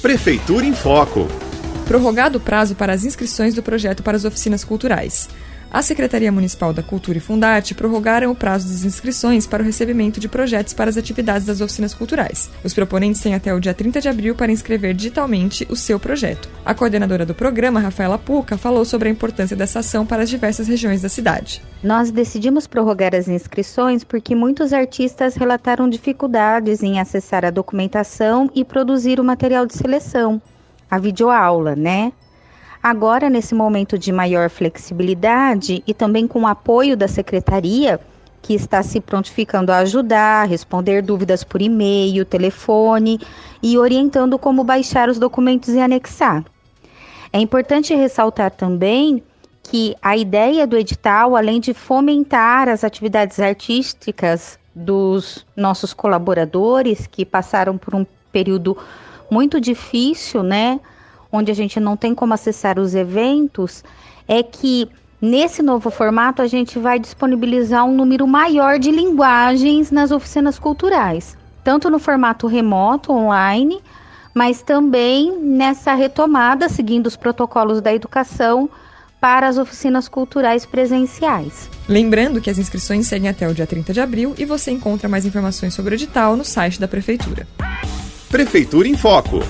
Prefeitura em Foco. Prorrogado o prazo para as inscrições do projeto para as oficinas culturais. A Secretaria Municipal da Cultura e Fundarte prorrogaram o prazo das inscrições para o recebimento de projetos para as atividades das oficinas culturais. Os proponentes têm até o dia 30 de abril para inscrever digitalmente o seu projeto. A coordenadora do programa, Rafaela Puca, falou sobre a importância dessa ação para as diversas regiões da cidade. Nós decidimos prorrogar as inscrições porque muitos artistas relataram dificuldades em acessar a documentação e produzir o material de seleção, a videoaula, né? Agora, nesse momento de maior flexibilidade e também com o apoio da secretaria, que está se prontificando a ajudar, responder dúvidas por e-mail, telefone e orientando como baixar os documentos e anexar. É importante ressaltar também que a ideia do edital, além de fomentar as atividades artísticas dos nossos colaboradores que passaram por um período muito difícil, né? onde a gente não tem como acessar os eventos, é que nesse novo formato a gente vai disponibilizar um número maior de linguagens nas oficinas culturais, tanto no formato remoto, online, mas também nessa retomada, seguindo os protocolos da educação, para as oficinas culturais presenciais. Lembrando que as inscrições seguem até o dia 30 de abril e você encontra mais informações sobre o edital no site da Prefeitura. Prefeitura em Foco